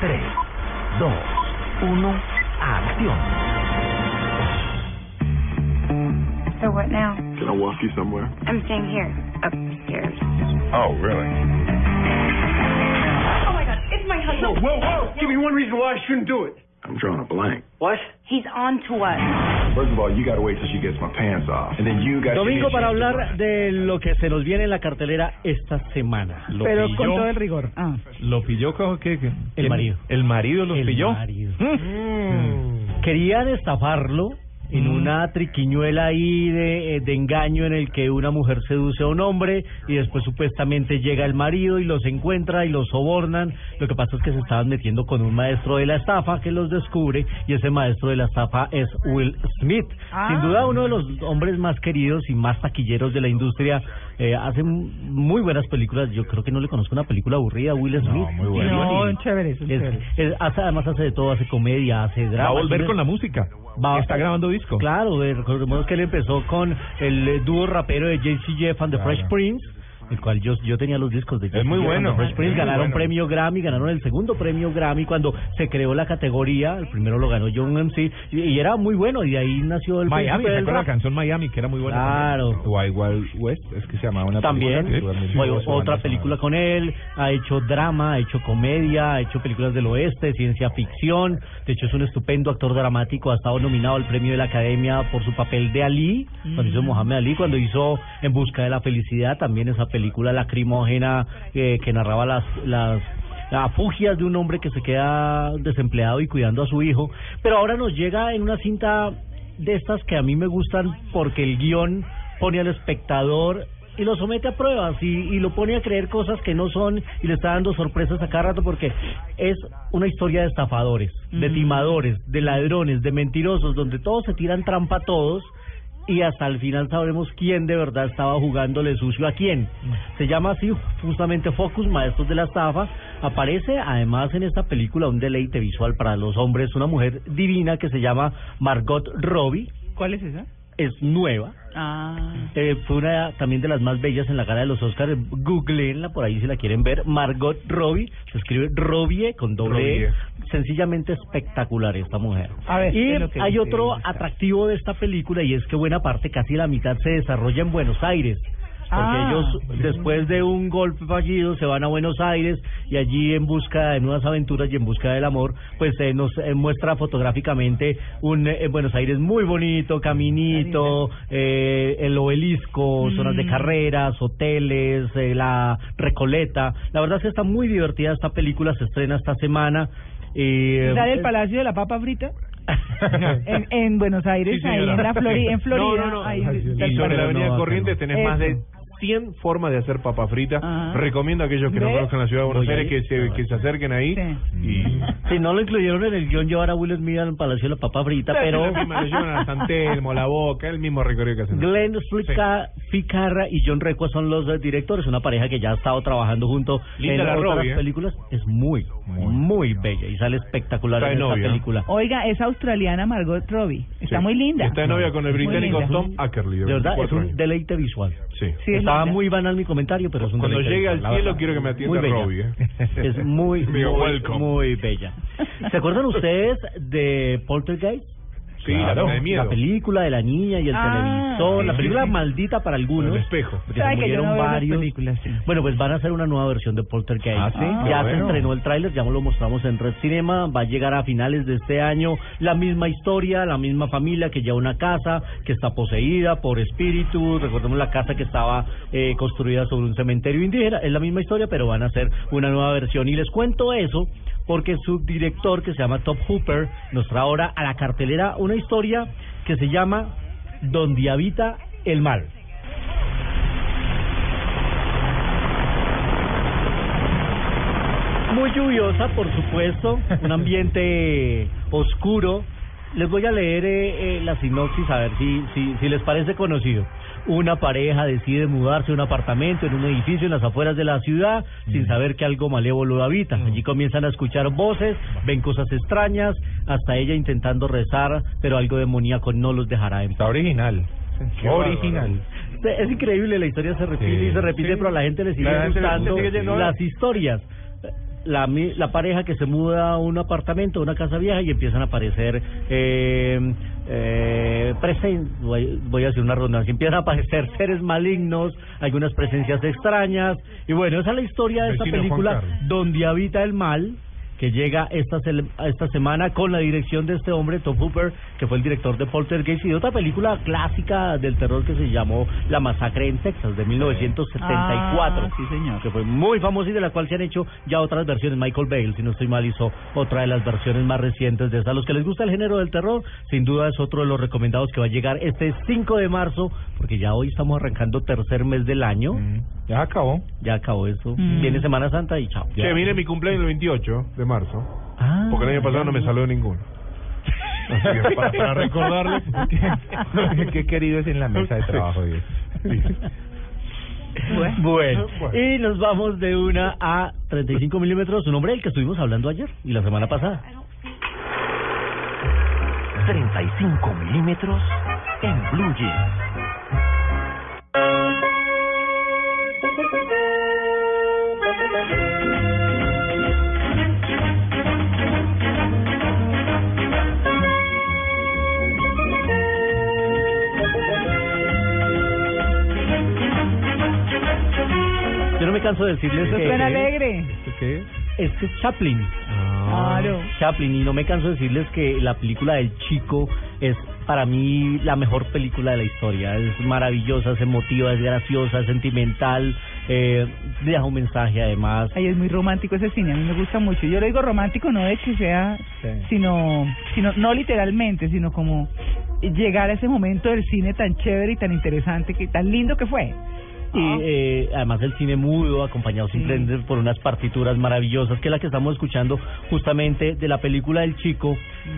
3, 2, 1, acción. So what now? Can I walk you somewhere? I'm staying here, upstairs. Oh, really? Oh my god, it's my husband. Whoa, whoa! Give me one reason why I shouldn't do it. I'm drawing a blank. What? He's on to us. First of all, you gotta wait till she gets my pants off. And then you got Domingo para hablar de lo que se nos viene en la cartelera esta semana. Lo Pero pilló, con todo el rigor. Ah. ¿Lo pilló qué? qué? El marido. ¿El marido los El pilló? marido. Mm. Querían estafarlo en Mm. una triquiñuela ahí de, eh, de engaño en el que una mujer seduce a un hombre y después supuestamente llega el marido y los encuentra y los sobornan. Lo que pasa es que se estaban metiendo con un maestro de la estafa que los descubre y ese maestro de la estafa es Will Smith. Ah. Sin duda uno de los hombres más queridos y más taquilleros de la industria. Eh, hace muy buenas películas. Yo creo que no le conozco una película aburrida a Will Smith. muy buena. No, chévere, es Es- chévere. es- hace- además hace de todo, hace comedia, hace Va drama. a volver con la música. Va- Está grabando disco. Claro, recordemos que él empezó con el eh, dúo rapero de JC Jeff and the. Fresh Prince, el cual yo, yo tenía los discos de Es JC muy bueno, Fresh es Prince, ganaron bueno. premio Grammy, ganaron el segundo premio Grammy cuando se creó la categoría, el primero lo ganó John MC, y, y era muy bueno, y de ahí nació el Miami, ¿se la canción Miami que era muy buena? Claro. también? Wild West, es que se llamaba una También, película Sí, otra película con él, ha hecho drama, ha hecho comedia, ha hecho películas del oeste, ciencia ficción, de hecho es un estupendo actor dramático, ha estado nominado al premio de la Academia por su papel de Ali, cuando hizo Mohamed Ali, cuando hizo En busca de la felicidad, también esa película lacrimógena eh, que narraba las... las afugias de un hombre que se queda desempleado y cuidando a su hijo, pero ahora nos llega en una cinta de estas que a mí me gustan porque el guion pone al espectador y lo somete a pruebas y, y lo pone a creer cosas que no son y le está dando sorpresas a cada rato porque es una historia de estafadores, de timadores, de ladrones, de mentirosos, donde todos se tiran trampa a todos y hasta el final sabremos quién de verdad estaba jugándole sucio a quién. Se llama así justamente Focus, Maestros de la Estafa. Aparece además en esta película un deleite visual para los hombres, una mujer divina que se llama Margot Robbie, ¿Cuál es esa? Es nueva. Ah. Eh, fue una también de las más bellas en la cara de los Oscars. Googleenla por ahí si la quieren ver. Margot Robbie. Se escribe Robbie con doble E. Robbie. Sencillamente espectacular esta mujer. A ver, y ¿qué es lo que hay otro atractivo de esta película y es que buena parte, casi la mitad, se desarrolla en Buenos Aires. Porque Ah. ellos, después de un golpe fallido, se van a Buenos Aires y allí en busca de nuevas aventuras y en busca del amor, pues eh, nos eh, muestra fotográficamente un eh, Buenos Aires muy bonito, caminito, eh, el obelisco, zonas de carreras, hoteles, eh, la Recoleta. La verdad es que está muy divertida esta película, se estrena esta semana. Eh, ¿Sale el Palacio de la Papa Frita? en, en Buenos Aires, Sí, ahí en, la Flori en Florida. No, no, no. ahí Y está el sobre la Palacio. avenida no, Corrientes acá no. tenés más de Eso. 100 formas de hacer papa frita. Ah. Recomiendo a aquellos que no conozcan la ciudad de Buenos Voy Aires que se, que se acerquen ahí. Sí. Y Si no lo incluyeron en el guion llevar a Will Smith al Palacio de la Papa Frita, pero la misma, lo llevan a San Telmo, la boca, el mismo recorrido que hacen. Glenn Fica- Ficarra y John Recua son los eh, directores, una pareja que ya ha estado trabajando junto Linda en la otras Robbie, ¿eh? películas. Es muy, muy, bella y sale espectacular Está de en esta novia. película. Oiga, es australiana Margot Robbie. Está Sí. muy linda. Está de novia con el británico linda. Tom Ackerley. De verdad, es 24 un años. deleite visual. Sí. Sí, es Estaba linda. muy banal mi comentario, pero es un Cuando deleite llegue al visual, la cielo verdad. quiero que me atienda Muy bella. Robbie. ¿eh? Es muy, Digo, muy, welcome. muy bella. ¿Se acuerdan ustedes de Poltergeist? Sí, la Claro, nota de miedo. la película de la niña y el Ah, televisor, sí, la película sí. maldita para algunos. El espejo. Porque se murieron no varios. películas, sí. Bueno, pues van a hacer una nueva versión de Poltergeist. Ah, sí, qué ya se bueno. estrenó el tráiler, ya lo mostramos en Red Cinema, va a llegar a finales de este año. La misma historia, la misma familia que lleva una casa que está poseída por espíritus. Recordemos la casa que estaba eh, construida sobre un cementerio indígena. Es la misma historia, pero van a hacer una nueva versión. Y les cuento eso porque su director, que se llama Top Hooper, nos trae ahora a la cartelera una historia que se llama Donde habita el mal. Muy lluviosa, por supuesto, un ambiente oscuro. Les voy a leer eh, eh, la sinopsis a ver si, si, si les parece conocido. Una pareja decide mudarse a un apartamento en un edificio en las afueras de la ciudad sin saber que algo malévolo lo habita. Allí comienzan a escuchar voces, ven cosas extrañas, hasta ella intentando rezar, pero algo demoníaco no los dejará en Está paz. original. original. Es increíble, la historia se repite Sí. y se repite, Sí. pero a la gente le sigue La gustando le sigue las historias. La, mi- la pareja que se muda a un apartamento, a una casa vieja y empiezan a aparecer eh, eh, presen- voy, voy a hacer una redundancia, empiezan a aparecer seres malignos, algunas presencias extrañas. Y bueno, esa es la historia de esta película donde habita el mal que llega esta esta semana con la dirección de este hombre, Tom Hooper, que fue el director de Poltergeist y de otra película clásica del terror que se llamó La Masacre en Texas, de 1974. Ah, sí, señor. Que fue muy famosa y de la cual se han hecho ya otras versiones. Michael Bale, si no estoy mal, hizo otra de las versiones más recientes de esa. A los que les gusta el género del terror, sin duda es otro de los recomendados que va a llegar este 5 de marzo, porque ya hoy estamos arrancando tercer mes del año. Mm, Ya acabó. Ya acabó eso. Mm. Viene Semana Santa y chao. Che, viene mi cumpleaños el 28 de marzo. Ah, Porque el año pasado no me salió ninguno. Así que para, para recordarle que, que querido es en la mesa de trabajo. Bueno, Bueno. y nos vamos de una a 35 milímetros, un hombre del que estuvimos hablando ayer y la semana pasada. 35 milímetros en Blue Jeans. Me canso de decirles que suena alegre. ¿Esto qué es? este es Chaplin. Claro. Chaplin, y no me canso de decirles que la película del chico es para mí la mejor película de la historia. Es maravillosa, es emotiva, es graciosa, es sentimental, eh, deja un mensaje además. Ay, es muy romántico ese cine, a mí me gusta mucho. Yo lo digo romántico no de que sea, Sí. sino, sino no literalmente, sino como llegar a ese momento del cine tan chévere y tan interesante, que tan lindo que fue. Y eh, además el cine mudo, acompañado simplemente por unas partituras maravillosas, que es la que estamos escuchando justamente de la película del chico,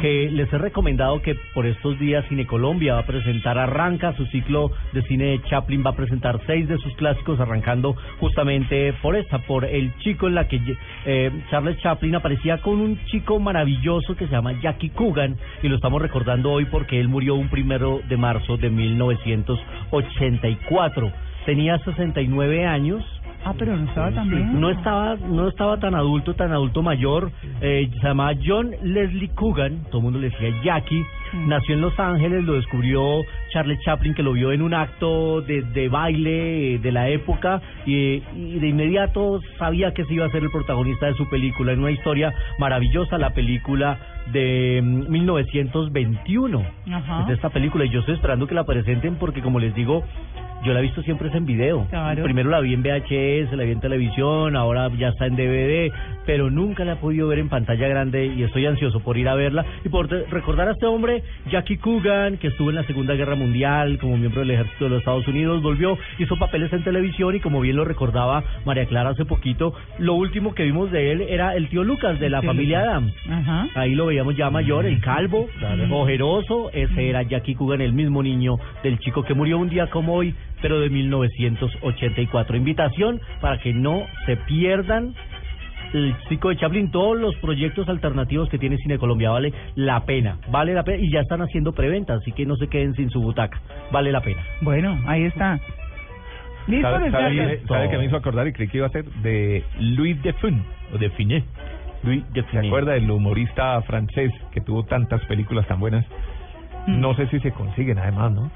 que les he recomendado que por estos días Cine Colombia va a presentar, arranca su ciclo de cine de Chaplin, va a presentar seis de sus clásicos, arrancando justamente por esta, por el chico en la que eh, Charles Chaplin aparecía con un chico maravilloso que se llama Jackie Coogan, y lo estamos recordando hoy porque él murió un primero de marzo de 1984 tenía 69 años. Ah, pero no estaba tan bien. No estaba, no estaba tan adulto, tan adulto mayor. Eh, se llamaba John Leslie Coogan, todo el mundo le decía Jackie. Mm. Nació en Los Ángeles, lo descubrió Charles Chaplin, que lo vio en un acto de, de baile de la época y, y de inmediato sabía que se iba a ser el protagonista de su película, en una historia maravillosa, la película de mm, 1921. Ajá. Es de esta película y yo estoy esperando que la presenten porque como les digo, yo la he visto siempre es en video. Claro. Primero la vi en VHS, la vi en televisión, ahora ya está en DVD, pero nunca la he podido ver en pantalla grande y estoy ansioso por ir a verla y por recordar a este hombre, Jackie Coogan, que estuvo en la Segunda Guerra Mundial como miembro del ejército de los Estados Unidos, volvió, hizo papeles en televisión y como bien lo recordaba María Clara hace poquito, lo último que vimos de él era el tío Lucas de la familia. Adams. Ajá. Ahí lo veíamos ya mayor, el calvo, ojeroso. Ese era Jackie Coogan, el mismo niño del chico que murió un día como hoy, pero de 1984. Invitación para que no se pierdan el chico de Chaplin, todos los proyectos alternativos que tiene Cine Colombia, vale la pena, vale la pena, y ya están haciendo preventa, así que no se queden sin su butaca, vale la pena. Bueno, ahí está. ¿Listo, ¿Sabe, sabe, sabe que me hizo acordar y creí que iba a ser de Louis de Funès o de Finet? Louis de ¿Se acuerda del humorista francés que tuvo tantas películas tan buenas? Mm. No sé si se consiguen además, ¿no?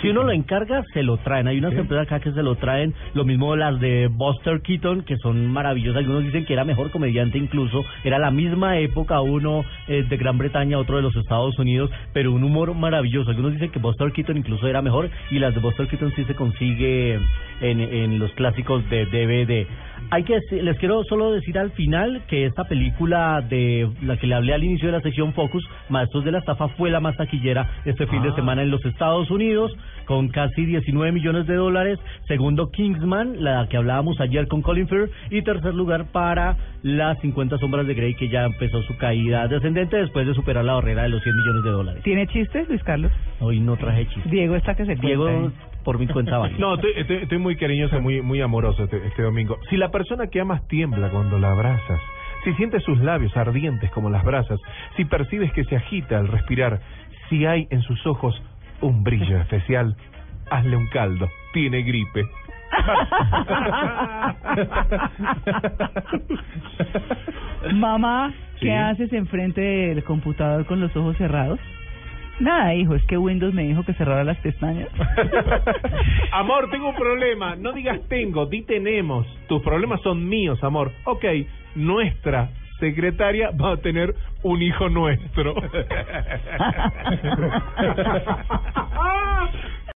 Si uno lo encarga, se lo traen. Hay unas ¿Sí? empresas acá que se lo traen. Lo mismo las de Buster Keaton, que son maravillosas. Algunos dicen que era mejor comediante incluso. Era la misma época, uno eh, de Gran Bretaña, otro de los Estados Unidos, pero un humor maravilloso. Algunos dicen que Buster Keaton incluso era mejor y las de Buster Keaton sí se consigue en, en los clásicos de DVD. Hay que les quiero solo decir al final que esta película de la que le hablé al inicio de la sección Focus, Maestros de la Estafa, fue la más taquillera este fin de Ah. semana en los Estados Unidos. Unidos con casi 19 millones de dólares. Segundo, Kingsman, la que hablábamos ayer con Colin Firth. Y tercer lugar para las 50 sombras de Grey, que ya empezó su caída descendente después de superar la barrera de los 100 millones de dólares. ¿Tiene chistes, Luis Carlos? Hoy no traje chistes. Diego está que se Diego, cuenta, ¿eh? por mi cuenta vale. No, estoy, estoy, estoy muy cariñoso, muy, muy amoroso este, este domingo. Si la persona que amas tiembla cuando la abrazas, si sientes sus labios ardientes como las brasas, si percibes que se agita al respirar, si hay en sus ojos un brillo especial, hazle un caldo, tiene gripe. Mamá, ¿qué Sí. haces enfrente del computador con los ojos cerrados? Nada, hijo, es que Windows me dijo que cerrara las pestañas. amor, tengo un problema. No digas tengo, di tenemos. Tus problemas son míos, amor. Ok, nuestra secretaria va a tener un hijo nuestro.